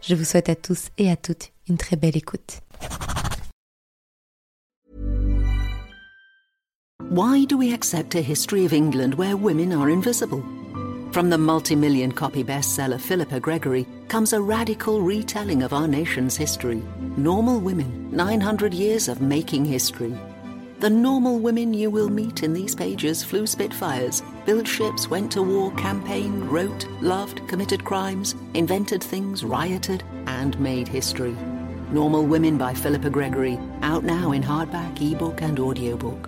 Je vous souhaite à tous et à toutes une très belle écoute. Why do we accept a history of England where women are invisible? From the multi-million copy bestseller Philippa Gregory comes a radical retelling of our nation's history. Normal Women, 900 Years of Making History. The normal women you will meet in these pages flew Spitfires, built ships, went to war, campaigned, wrote, loved, committed crimes, invented things, rioted, and made history. Normal Women by Philippa Gregory, out now in hardback, ebook, and audiobook.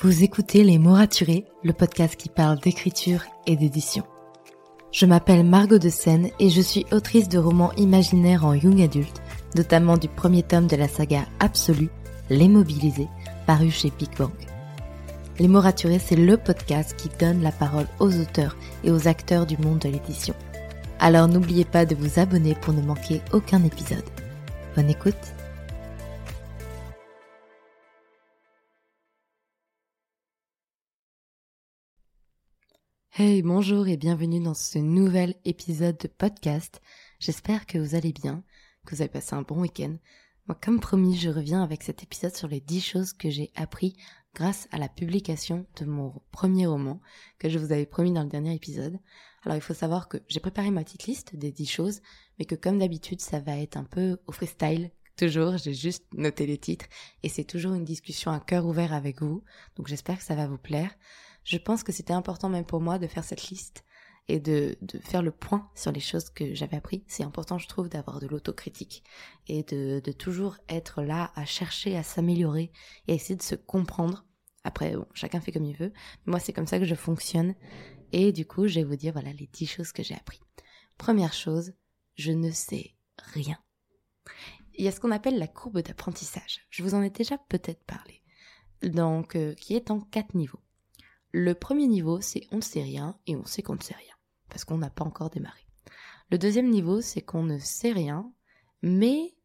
Vous écoutez Les mots raturés, le podcast qui parle d'écriture et d'édition. Je m'appelle Margot de Seine et je suis autrice de romans imaginaires en young adulte, notamment du premier tome de la saga Absolue, Les Mobilisés, paru chez Big. Les mots raturés, c'est le podcast qui donne la parole aux auteurs et aux acteurs du monde de l'édition. Alors n'oubliez pas de vous abonner pour ne manquer aucun épisode. Bonne écoute Hey, bonjour et bienvenue dans ce nouvel épisode de podcast. J'espère que vous allez bien, que vous avez passé un bon week-end. Moi, comme promis, je reviens avec cet épisode sur les 10 choses que j'ai appris grâce à la publication de mon premier roman que je vous avais promis dans le dernier épisode. Alors, il faut savoir que j'ai préparé ma petite liste des 10 choses, mais que comme d'habitude, ça va être un peu au freestyle. Toujours, j'ai juste noté les titres et c'est toujours une discussion à cœur ouvert avec vous. Donc, j'espère que ça va vous plaire je pense que c'était important même pour moi de faire cette liste et de, de faire le point sur les choses que j'avais appris. C'est important, je trouve, d'avoir de l'autocritique et de, de toujours être là à chercher à s'améliorer et à essayer de se comprendre. Après, bon, chacun fait comme il veut. Moi, c'est comme ça que je fonctionne. Et du coup, je vais vous dire, voilà, les dix choses que j'ai appris. Première chose, je ne sais rien. Il y a ce qu'on appelle la courbe d'apprentissage. Je vous en ai déjà peut-être parlé. Donc, euh, qui est en quatre niveaux. Le premier niveau, c'est on ne sait rien et on sait qu'on ne sait rien, parce qu'on n'a pas encore démarré. Le deuxième niveau, c'est qu'on ne sait rien, mais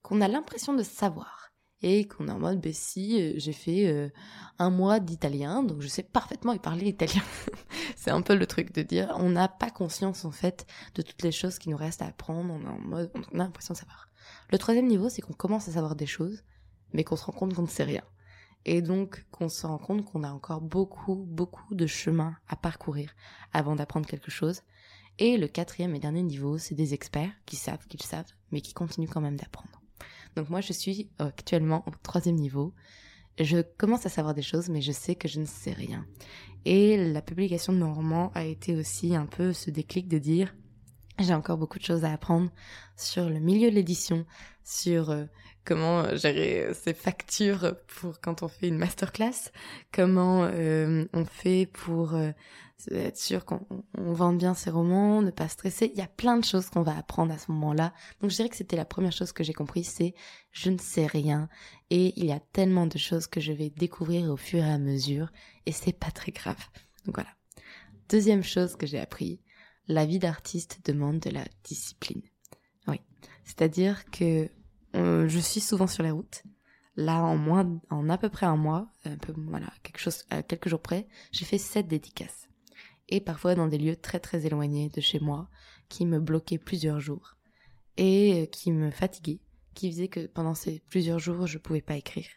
qu'on a l'impression de savoir. Et qu'on est en mode, ben si, euh, j'ai fait euh, un mois d'italien, donc je sais parfaitement parler italien. c'est un peu le truc de dire, on n'a pas conscience en fait de toutes les choses qui nous restent à apprendre, on, est en mode, on a l'impression de savoir. Le troisième niveau, c'est qu'on commence à savoir des choses, mais qu'on se rend compte qu'on ne sait rien et donc qu'on se rend compte qu'on a encore beaucoup, beaucoup de chemin à parcourir avant d'apprendre quelque chose. Et le quatrième et dernier niveau, c'est des experts qui savent qu'ils savent, mais qui continuent quand même d'apprendre. Donc moi, je suis actuellement au troisième niveau. Je commence à savoir des choses, mais je sais que je ne sais rien. Et la publication de mon roman a été aussi un peu ce déclic de dire, j'ai encore beaucoup de choses à apprendre sur le milieu de l'édition, sur euh, comment gérer ses factures pour quand on fait une masterclass, comment euh, on fait pour euh, être sûr qu'on vende bien ses romans, ne pas stresser. Il y a plein de choses qu'on va apprendre à ce moment-là. Donc je dirais que c'était la première chose que j'ai compris, c'est je ne sais rien et il y a tellement de choses que je vais découvrir au fur et à mesure et c'est pas très grave. Donc voilà. Deuxième chose que j'ai appris, la vie d'artiste demande de la discipline. Oui. C'est-à-dire que euh, je suis souvent sur les routes. Là, en moins, en à peu près un mois, un peu, voilà, quelque chose, à quelques jours près, j'ai fait sept dédicaces. Et parfois dans des lieux très très éloignés de chez moi, qui me bloquaient plusieurs jours. Et euh, qui me fatiguaient, qui faisaient que pendant ces plusieurs jours, je pouvais pas écrire.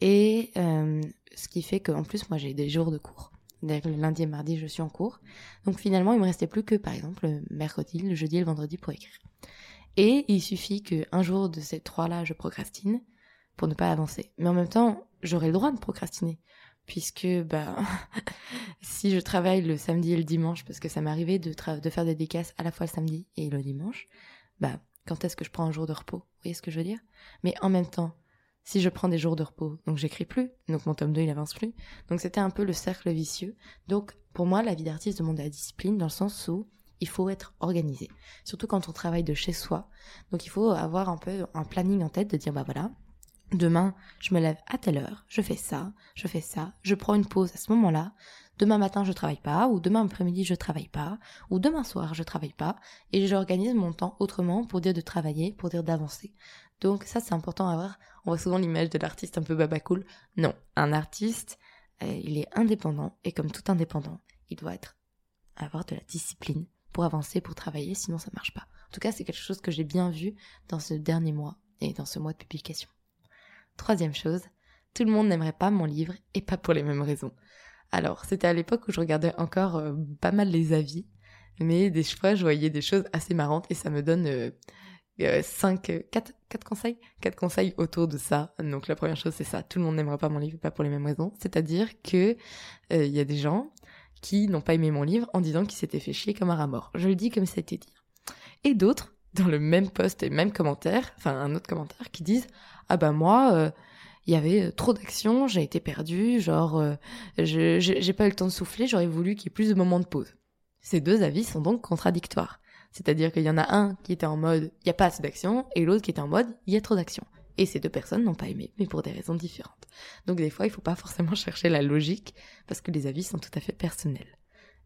Et euh, ce qui fait qu'en plus, moi, j'ai des jours de cours. Le lundi et mardi, je suis en cours. Donc finalement, il me restait plus que, par exemple, le mercredi, le jeudi et le vendredi pour écrire. Et il suffit qu'un jour de ces trois-là, je procrastine pour ne pas avancer. Mais en même temps, j'aurais le droit de procrastiner. Puisque, bah, si je travaille le samedi et le dimanche, parce que ça m'arrivait de, de faire des décasses à la fois le samedi et le dimanche, bah, quand est-ce que je prends un jour de repos? Vous voyez ce que je veux dire? Mais en même temps, si je prends des jours de repos, donc j'écris plus, donc mon tome 2 il avance plus. Donc c'était un peu le cercle vicieux. Donc pour moi, la vie d'artiste demande la discipline dans le sens où il faut être organisé. Surtout quand on travaille de chez soi. Donc il faut avoir un peu un planning en tête de dire bah voilà, demain je me lève à telle heure, je fais ça, je fais ça, je prends une pause à ce moment-là. Demain matin je travaille pas, ou demain après-midi je travaille pas, ou demain soir je travaille pas, et j'organise mon temps autrement pour dire de travailler, pour dire d'avancer. Donc ça c'est important à voir. On voit souvent l'image de l'artiste un peu babacool. Non, un artiste, euh, il est indépendant et comme tout indépendant, il doit être avoir de la discipline pour avancer, pour travailler, sinon ça marche pas. En tout cas, c'est quelque chose que j'ai bien vu dans ce dernier mois et dans ce mois de publication. Troisième chose, tout le monde n'aimerait pas mon livre et pas pour les mêmes raisons. Alors, c'était à l'époque où je regardais encore euh, pas mal les avis, mais des fois je voyais des choses assez marrantes et ça me donne euh, 5, euh, 4, euh, conseils? 4 conseils autour de ça. Donc la première chose c'est ça, tout le monde n'aimera pas mon livre, pas pour les mêmes raisons. C'est-à-dire que euh, il y a des gens qui n'ont pas aimé mon livre en disant qu'ils s'étaient fait chier comme un rat mort. Je le dis comme ça a été dit. Et d'autres, dans le même post et même commentaire, enfin un autre commentaire, qui disent Ah bah moi, il y avait trop d'action, j'ai été perdu, genre j'ai pas eu le temps de souffler, j'aurais voulu qu'il y ait plus de moments de pause. Ces deux avis sont donc contradictoires. C'est-à-dire qu'il y en a un qui était en mode il n'y a pas assez d'action et l'autre qui était en mode il y a trop d'action. Et ces deux personnes n'ont pas aimé, mais pour des raisons différentes. Donc des fois, il ne faut pas forcément chercher la logique parce que les avis sont tout à fait personnels.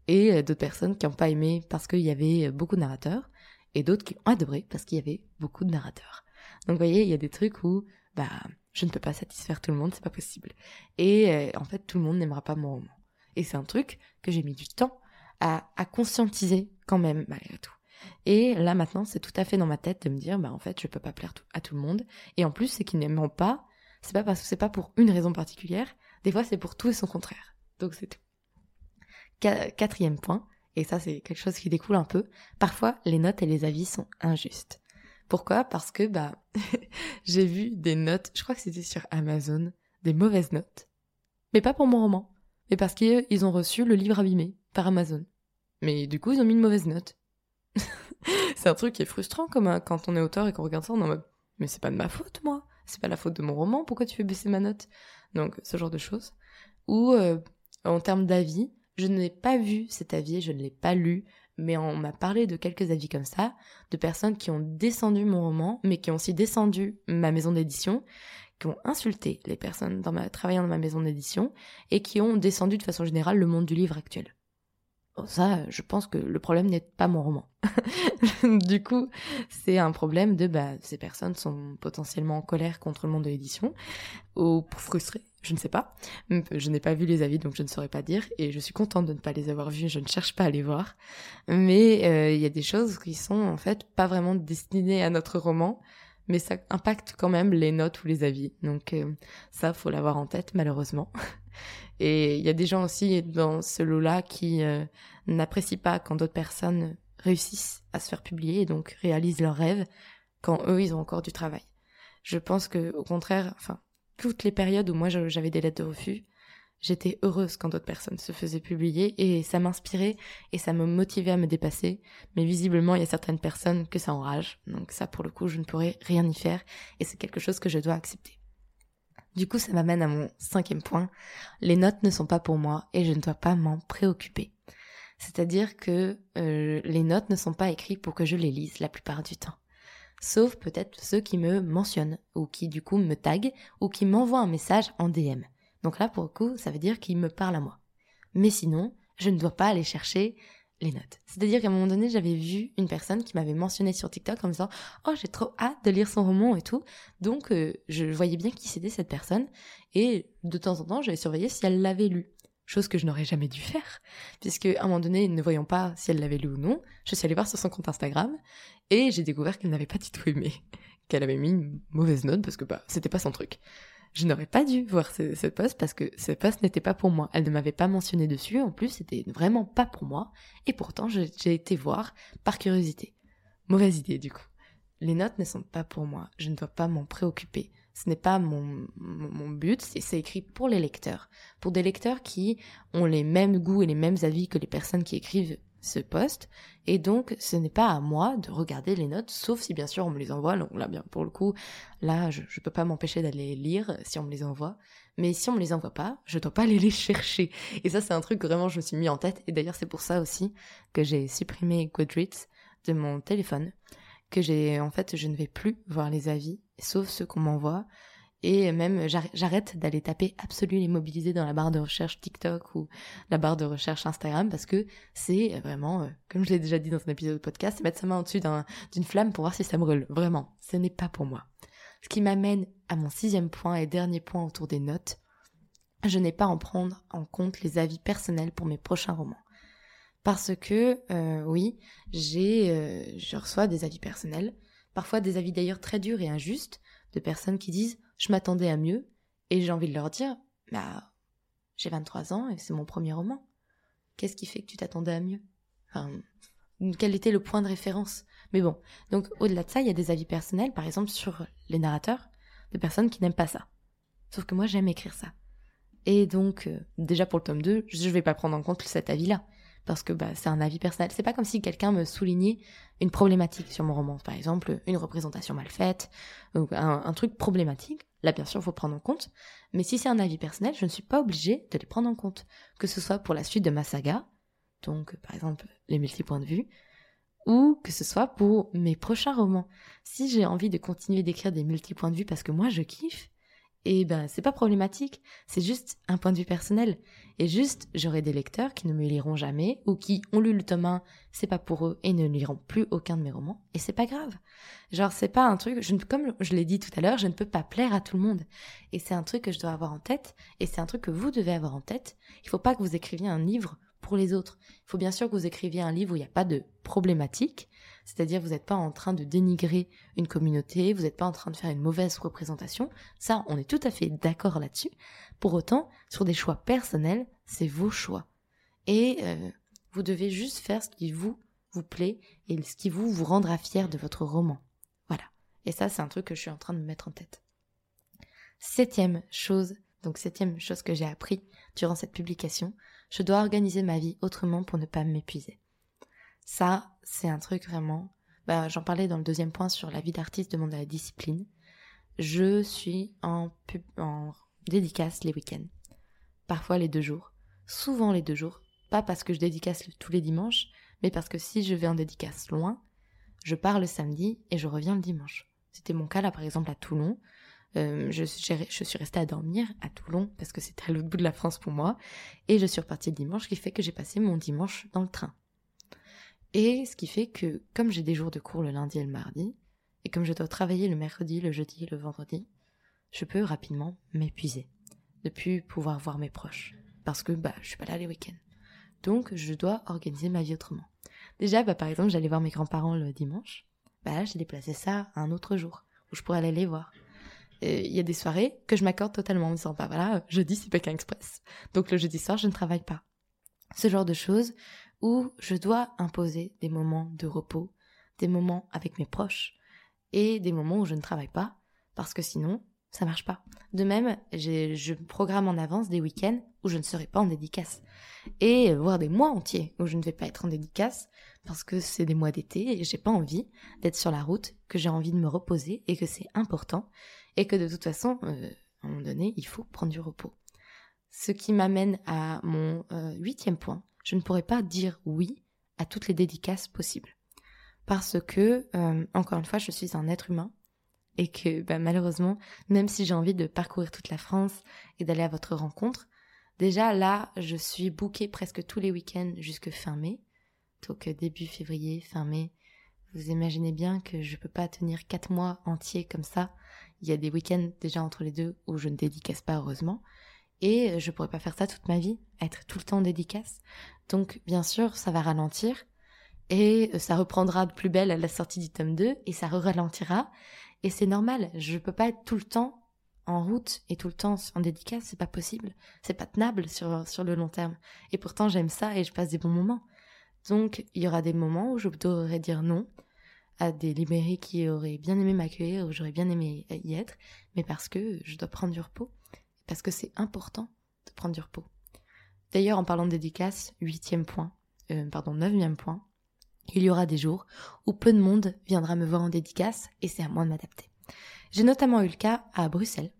Et euh, d'autres personnes qui n'ont pas aimé parce qu'il y avait euh, beaucoup de narrateurs et d'autres qui ont adoré parce qu'il y avait beaucoup de narrateurs. Donc vous voyez, il y a des trucs où bah je ne peux pas satisfaire tout le monde, c'est pas possible. Et euh, en fait, tout le monde n'aimera pas mon roman. Et c'est un truc que j'ai mis du temps à conscientiser quand même malgré tout. Et là maintenant, c'est tout à fait dans ma tête de me dire, bah en fait, je peux pas plaire à tout le monde. Et en plus, c'est qu'ils n'aiment pas, c'est pas parce que c'est pas pour une raison particulière. Des fois, c'est pour tout et son contraire. Donc c'est tout. Quatrième point, et ça c'est quelque chose qui découle un peu. Parfois, les notes et les avis sont injustes. Pourquoi? Parce que bah j'ai vu des notes, je crois que c'était sur Amazon, des mauvaises notes, mais pas pour mon roman, mais parce qu'ils ont reçu le livre abîmé par Amazon. Mais du coup, ils ont mis une mauvaise note. c'est un truc qui est frustrant comme quand on est auteur et qu'on regarde ça, on est en mode mais c'est pas de ma faute moi, c'est pas la faute de mon roman, pourquoi tu fais baisser ma note? Donc ce genre de choses. Ou euh, en termes d'avis, je n'ai pas vu cet avis, je ne l'ai pas lu, mais on m'a parlé de quelques avis comme ça, de personnes qui ont descendu mon roman, mais qui ont aussi descendu ma maison d'édition, qui ont insulté les personnes dans ma, travaillant dans ma maison d'édition, et qui ont descendu de façon générale le monde du livre actuel ça, je pense que le problème n'est pas mon roman. du coup, c'est un problème de bah, ces personnes sont potentiellement en colère contre le monde de l'édition ou frustrées, je ne sais pas. Je n'ai pas vu les avis, donc je ne saurais pas dire. Et je suis contente de ne pas les avoir vus. Je ne cherche pas à les voir. Mais euh, il y a des choses qui sont en fait pas vraiment destinées à notre roman, mais ça impacte quand même les notes ou les avis. Donc euh, ça, faut l'avoir en tête, malheureusement. Et il y a des gens aussi dans ce lot-là qui euh, n'apprécient pas quand d'autres personnes réussissent à se faire publier et donc réalisent leurs rêves quand eux, ils ont encore du travail. Je pense que, au contraire, enfin, toutes les périodes où moi j'avais des lettres de refus, j'étais heureuse quand d'autres personnes se faisaient publier et ça m'inspirait et ça me motivait à me dépasser. Mais visiblement, il y a certaines personnes que ça enrage. Donc ça, pour le coup, je ne pourrais rien y faire et c'est quelque chose que je dois accepter. Du coup, ça m'amène à mon cinquième point. Les notes ne sont pas pour moi et je ne dois pas m'en préoccuper. C'est-à-dire que euh, les notes ne sont pas écrites pour que je les lise la plupart du temps. Sauf peut-être ceux qui me mentionnent ou qui du coup me taguent ou qui m'envoient un message en DM. Donc là, pour le coup, ça veut dire qu'ils me parlent à moi. Mais sinon, je ne dois pas aller chercher les notes. C'est-à-dire qu'à un moment donné, j'avais vu une personne qui m'avait mentionné sur TikTok en me disant "Oh, j'ai trop hâte de lire son roman et tout." Donc euh, je voyais bien qui c'était cette personne et de temps en temps, j'avais surveillé si elle l'avait lu. Chose que je n'aurais jamais dû faire, puisque à un moment donné, ne voyant pas si elle l'avait lu ou non, je suis allée voir sur son compte Instagram et j'ai découvert qu'elle n'avait pas du tout aimé, qu'elle avait mis une mauvaise note parce que bah c'était pas son truc. Je n'aurais pas dû voir ce, ce post parce que ce post n'était pas pour moi. Elle ne m'avait pas mentionné dessus. En plus, c'était vraiment pas pour moi. Et pourtant, j'ai été voir par curiosité. Mauvaise idée, du coup. Les notes ne sont pas pour moi. Je ne dois pas m'en préoccuper. Ce n'est pas mon, mon, but. C'est écrit pour les lecteurs. Pour des lecteurs qui ont les mêmes goûts et les mêmes avis que les personnes qui écrivent ce poste. Et donc ce n'est pas à moi de regarder les notes sauf si bien sûr on me les envoie. Donc là bien pour le coup là je, peux pas m'empêcher d'aller lire si on me les envoie. Mais si on me les envoie pas je dois pas aller les chercher. Et ça c'est un truc vraiment je me suis mis en tête. Et d'ailleurs c'est pour ça aussi que j'ai supprimé Goodreads de mon téléphone que j'ai en fait je ne vais plus voir les avis sauf ceux qu'on m'envoie et même, j'arrête d'aller taper absolu l'immobilisé dans la barre de recherche TikTok ou la barre de recherche Instagram parce que c'est vraiment, euh, comme je l'ai déjà dit dans un épisode de podcast, mettre sa main au-dessus d'une flamme pour voir si ça brûle. Vraiment, ce n'est pas pour moi. Ce qui m'amène à mon sixième point et dernier point autour des notes. Je n'ai pas à en prendre en compte les avis personnels pour mes prochains romans. Parce que, euh, oui, j'ai, euh, je reçois des avis personnels, parfois des avis d'ailleurs très durs et injustes, de personnes qui disent je m'attendais à mieux, et j'ai envie de leur dire, bah, j'ai 23 ans et c'est mon premier roman. Qu'est-ce qui fait que tu t'attendais à mieux? Enfin, Quel était le point de référence? Mais bon, donc au-delà de ça, il y a des avis personnels, par exemple sur les narrateurs, de personnes qui n'aiment pas ça. Sauf que moi, j'aime écrire ça. Et donc, euh, déjà pour le tome 2, je ne vais pas prendre en compte cet avis-là parce que bah, c'est un avis personnel. C'est pas comme si quelqu'un me soulignait une problématique sur mon roman, par exemple une représentation mal faite, ou un, truc problématique. Là, bien sûr, il faut prendre en compte. Mais si c'est un avis personnel, je ne suis pas obligée de les prendre en compte. Que ce soit pour la suite de ma saga, donc par exemple les multi-points de vue, ou que ce soit pour mes prochains romans. Si j'ai envie de continuer d'écrire des multi-points de vue parce que moi je kiffe, et ben c'est pas problématique, c'est juste un point de vue personnel. Et juste, j'aurai des lecteurs qui ne me liront jamais ou qui ont lu le tome 1, c'est pas pour eux et ne liront plus aucun de mes romans. Et c'est pas grave. Genre c'est pas un truc, comme je l'ai dit tout à l'heure, je ne peux pas plaire à tout le monde. Et c'est un truc que je dois avoir en tête et c'est un truc que vous devez avoir en tête. Il faut pas que vous écriviez un livre pour les autres. Il faut bien sûr que vous écriviez un livre où il n'y a pas de problématique, c'est-à-dire vous n'êtes pas en train de dénigrer une communauté, vous n'êtes pas en train de faire une mauvaise représentation. Ça, on est tout à fait d'accord là-dessus. Pour autant, sur des choix personnels, c'est vos choix. Et euh, vous devez juste faire ce qui vous vous plaît et ce qui vous vous rendra fier de votre roman. Voilà. Et ça, c'est un truc que je suis en train de me mettre en tête. Septième chose, donc septième chose que j'ai appris durant cette publication, je dois organiser ma vie autrement pour ne pas m'épuiser. Ça, c'est un truc vraiment. Bah, J'en parlais dans le deuxième point sur la vie d'artiste demande à la discipline. Je suis en, pub, en dédicace les week-ends. Parfois les deux jours. Souvent les deux jours. Pas parce que je dédicace tous les dimanches, mais parce que si je vais en dédicace loin, je pars le samedi et je reviens le dimanche. C'était mon cas là par exemple à Toulon. Euh, je, je, suis restée à dormir à Toulon parce que c'était à l'autre bout de la France pour moi. Et je suis repartie le dimanche, ce qui fait que j'ai passé mon dimanche dans le train. Et ce qui fait que, comme j'ai des jours de cours le lundi et le mardi, et comme je dois travailler le mercredi, le jeudi et le vendredi, je peux rapidement m'épuiser, de plus pouvoir voir mes proches, parce que bah je suis pas là les week-ends. Donc je dois organiser ma vie autrement. Déjà, bah par exemple, j'allais voir mes grands-parents le dimanche, bah là j'ai déplacé ça à un autre jour où je pourrais aller les voir. Il y a des soirées que je m'accorde totalement en me disant bah voilà, jeudi c'est Pékin Express, donc le jeudi soir je ne travaille pas. Ce genre de choses où je dois imposer des moments de repos, des moments avec mes proches et des moments où je ne travaille pas parce que sinon ça marche pas. De même, je programme en avance des week-ends où je ne serai pas en dédicace et voire des mois entiers où je ne vais pas être en dédicace parce que c'est des mois d'été et j'ai pas envie d'être sur la route, que j'ai envie de me reposer et que c'est important et que de toute façon, euh, à un moment donné, il faut prendre du repos. Ce qui m'amène à mon euh, huitième point, je ne pourrais pas dire oui à toutes les dédicaces possibles. Parce que, euh, encore une fois, je suis un être humain et que bah, malheureusement, même si j'ai envie de parcourir toute la France et d'aller à votre rencontre, déjà là, je suis bookée presque tous les week-ends jusque fin mai. Donc euh, début février, fin mai. Vous imaginez bien que je ne peux pas tenir quatre mois entiers comme ça. Il y a des week-ends déjà entre les deux où je ne dédicace pas heureusement. Et je pourrais pas faire ça toute ma vie, être tout le temps dédicace. Donc, bien sûr, ça va ralentir. Et ça reprendra de plus belle à la sortie du tome 2 et ça ralentira. Et c'est normal, je peux pas être tout le temps en route et tout le temps en dédicace, c'est pas possible. C'est pas tenable sur, sur le long terme. Et pourtant, j'aime ça et je passe des bons moments. Donc, il y aura des moments où je devrais dire non à des librairies qui auraient bien aimé m'accueillir, où j'aurais bien aimé y être, mais parce que je dois prendre du repos. Parce que c'est important de prendre du repos. D'ailleurs, en parlant de dédicace, huitième point, euh, pardon, neuvième point, il y aura des jours où peu de monde viendra me voir en dédicace et c'est à moi de m'adapter. J'ai notamment eu le cas à Bruxelles,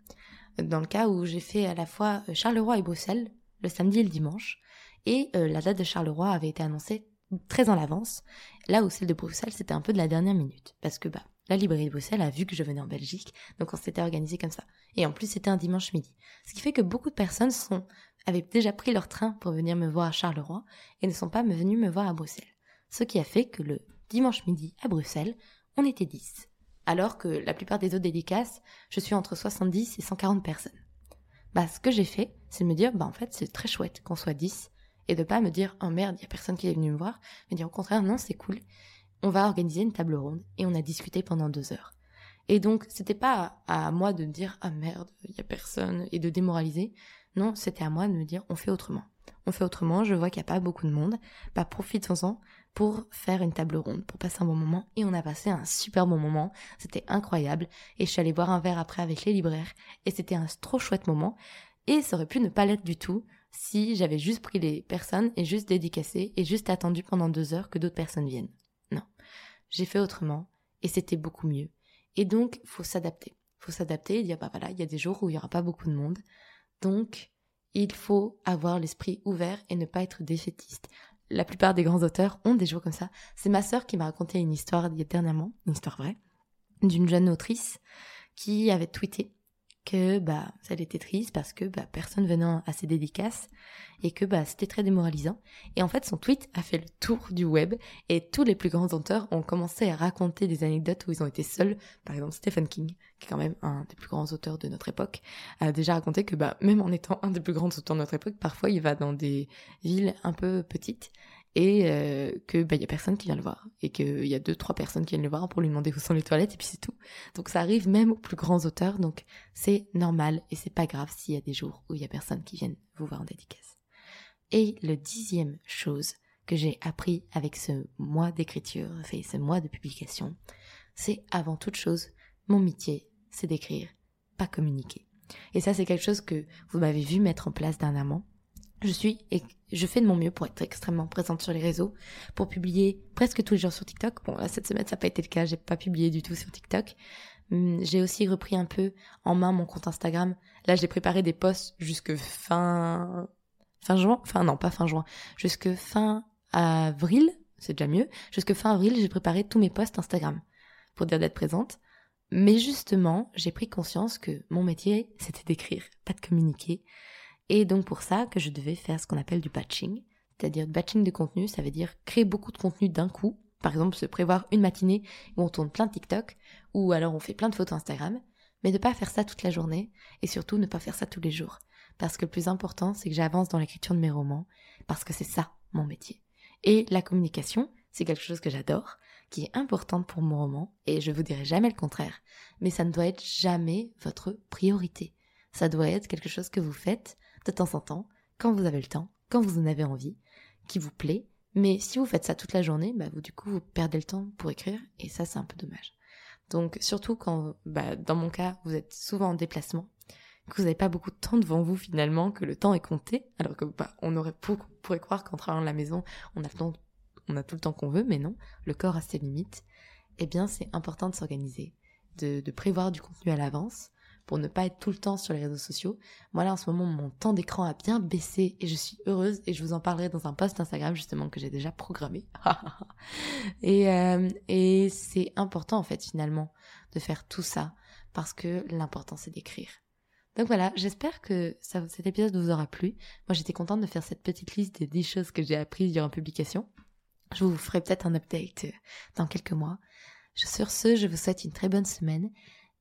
dans le cas où j'ai fait à la fois euh, Charleroi et Bruxelles, le samedi et le dimanche, et euh, la date de Charleroi avait été annoncée très en avance, là où celle de Bruxelles c'était un peu de la dernière minute, parce que bah la librairie de Bruxelles a vu que je venais en Belgique, donc on s'était organisé comme ça. Et en plus c'était un dimanche midi. Ce qui fait que beaucoup de personnes avaient déjà pris leur train pour venir me voir à Charleroi et ne sont pas venues me voir à Bruxelles. Ce qui a fait que le dimanche midi à Bruxelles, on était 10 alors que la plupart des autres dédicaces, je suis entre 70 et 140 personnes. Bah, ce que j'ai fait, c'est de me dire, bah, en fait, c'est très chouette qu'on soit 10, et de pas me dire, oh merde, il y a personne qui est venu me voir, mais dire au contraire, non, c'est cool. On va organiser une table ronde, et on a discuté pendant deux heures. Et donc, c'était pas à moi de me dire, ah merde, il y a personne, et de démoraliser. Non, c'était à moi de me dire, on fait autrement. On fait autrement, je vois qu'il n'y a pas beaucoup de monde, bah profitons-en pour faire une table ronde, pour passer un bon moment. Et on a passé un super bon moment. C'était incroyable. Et je suis allée boire un verre après avec les libraires. Et c'était un trop chouette moment. Et ça aurait pu ne pas l'être du tout si j'avais juste pris les personnes et juste dédicacé et juste attendu pendant deux heures que d'autres personnes viennent. J'ai fait autrement. Et c'était beaucoup mieux. Et donc, faut s'adapter. Faut s'adapter. Il y a pas, voilà, il y a des jours où il y aura pas beaucoup de monde. Donc, il faut avoir l'esprit ouvert et ne pas être défaitiste la plupart des grands auteurs ont des jours comme ça. C'est ma sœur qui m'a raconté une histoire dernièrement, une histoire vraie, d'une jeune autrice qui avait tweeté que bah elle était triste parce que bah personne venait à ses dédicaces et que bah c'était très démoralisant. Et en fait son tweet a fait le tour du web et tous les plus grands auteurs ont commencé à raconter des anecdotes où ils ont été seuls. Par exemple Stephen King qui est quand même un des plus grands auteurs de notre époque a déjà raconté que bah même en étant un des plus grands auteurs de notre époque parfois il va dans des villes un peu petites et euh, que bah y a personne qui vient le voir et qu'il y a deux trois personnes qui viennent le voir pour lui demander où sont les toilettes et puis c'est tout. Donc ça arrive même aux plus grands auteurs donc c'est normal et c'est pas grave s'il y a des jours où il y a personne qui viennent vous voir en dédicace. Et le dixième chose que j'ai appris avec ce mois d'écriture, fait ce mois de publication, c'est avant toute chose mon métier, c'est d'écrire, pas communiquer. Et ça c'est quelque chose que vous m'avez vu mettre en place dernièrement je suis et je fais de mon mieux pour être extrêmement présente sur les réseaux, pour publier presque tous les jours sur TikTok. Bon, là, cette semaine, ça n'a pas été le cas, j'ai pas publié du tout sur TikTok. Hum, j'ai aussi repris un peu en main mon compte Instagram. Là, j'ai préparé des posts jusque fin, fin juin. Enfin, non, pas fin juin. Jusque fin avril. C'est déjà mieux. Jusque fin avril, j'ai préparé tous mes posts Instagram. Pour dire d'être présente. Mais justement, j'ai pris conscience que mon métier, c'était d'écrire, pas de communiquer. Et donc pour ça que je devais faire ce qu'on appelle du batching, c'est-à-dire batching de contenu, ça veut dire créer beaucoup de contenu d'un coup. Par exemple, se prévoir une matinée où on tourne plein de TikTok, ou alors on fait plein de photos Instagram, mais ne pas faire ça toute la journée, et surtout ne pas faire ça tous les jours. Parce que le plus important, c'est que j'avance dans l'écriture de mes romans, parce que c'est ça, mon métier. Et la communication, c'est quelque chose que j'adore, qui est importante pour mon roman, et je vous dirai jamais le contraire, mais ça ne doit être jamais votre priorité. Ça doit être quelque chose que vous faites de temps en temps, quand vous avez le temps, quand vous en avez envie, qui vous plaît. Mais si vous faites ça toute la journée, bah vous du coup vous perdez le temps pour écrire et ça c'est un peu dommage. Donc surtout quand, bah, dans mon cas, vous êtes souvent en déplacement, que vous n'avez pas beaucoup de temps devant vous finalement, que le temps est compté, alors que bah, on aurait pourrait croire qu'en travaillant à la maison, on a, temps, on a tout le temps qu'on veut, mais non, le corps a ses limites. Eh bien, c'est important de s'organiser, de prévoir du contenu à l'avance, pour ne pas être tout le temps sur les réseaux sociaux. Moi là en ce moment mon temps d'écran a bien baissé et je suis heureuse et je vous en parlerai dans un post Instagram justement que j'ai déjà programmé. et euh, et c'est important en fait finalement de faire tout ça parce que l'important c'est d'écrire. Donc voilà, j'espère que cet épisode vous aura plu. Moi j'étais contente de faire cette petite liste des 10 choses que j'ai apprises durant publication. Je vous ferai peut-être un update dans quelques mois. Sur ce, je vous souhaite une très bonne semaine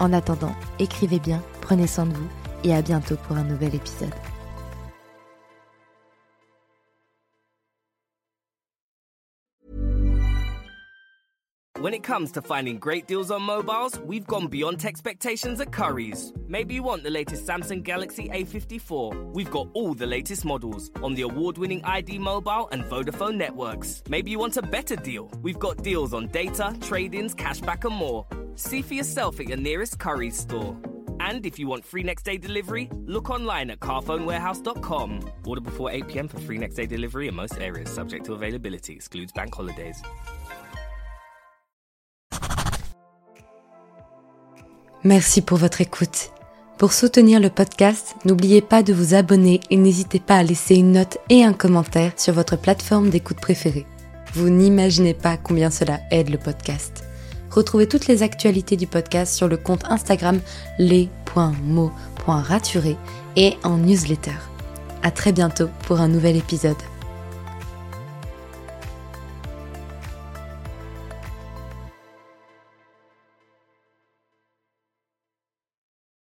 En attendant, écrivez bien, prenez soin de vous et à bientôt pour un nouvel épisode. When it comes to finding great deals on mobiles, we've gone beyond expectations at Curry's. Maybe you want the latest Samsung Galaxy A54. We've got all the latest models on the award winning ID Mobile and Vodafone networks. Maybe you want a better deal. We've got deals on data, trade ins, cashback, and more. See for yourself at your nearest Curry's store. And if you want free next day delivery, look online at carphonewarehouse.com. Order before 8 pm for free next day delivery in most areas, subject to availability, excludes bank holidays. Merci pour votre écoute. Pour soutenir le podcast, n'oubliez pas de vous abonner et n'hésitez pas à laisser une note et un commentaire sur votre plateforme d'écoute préférée. Vous n'imaginez pas combien cela aide le podcast. Retrouvez toutes les actualités du podcast sur le compte Instagram les.mots.raturés et en newsletter. À très bientôt pour un nouvel épisode.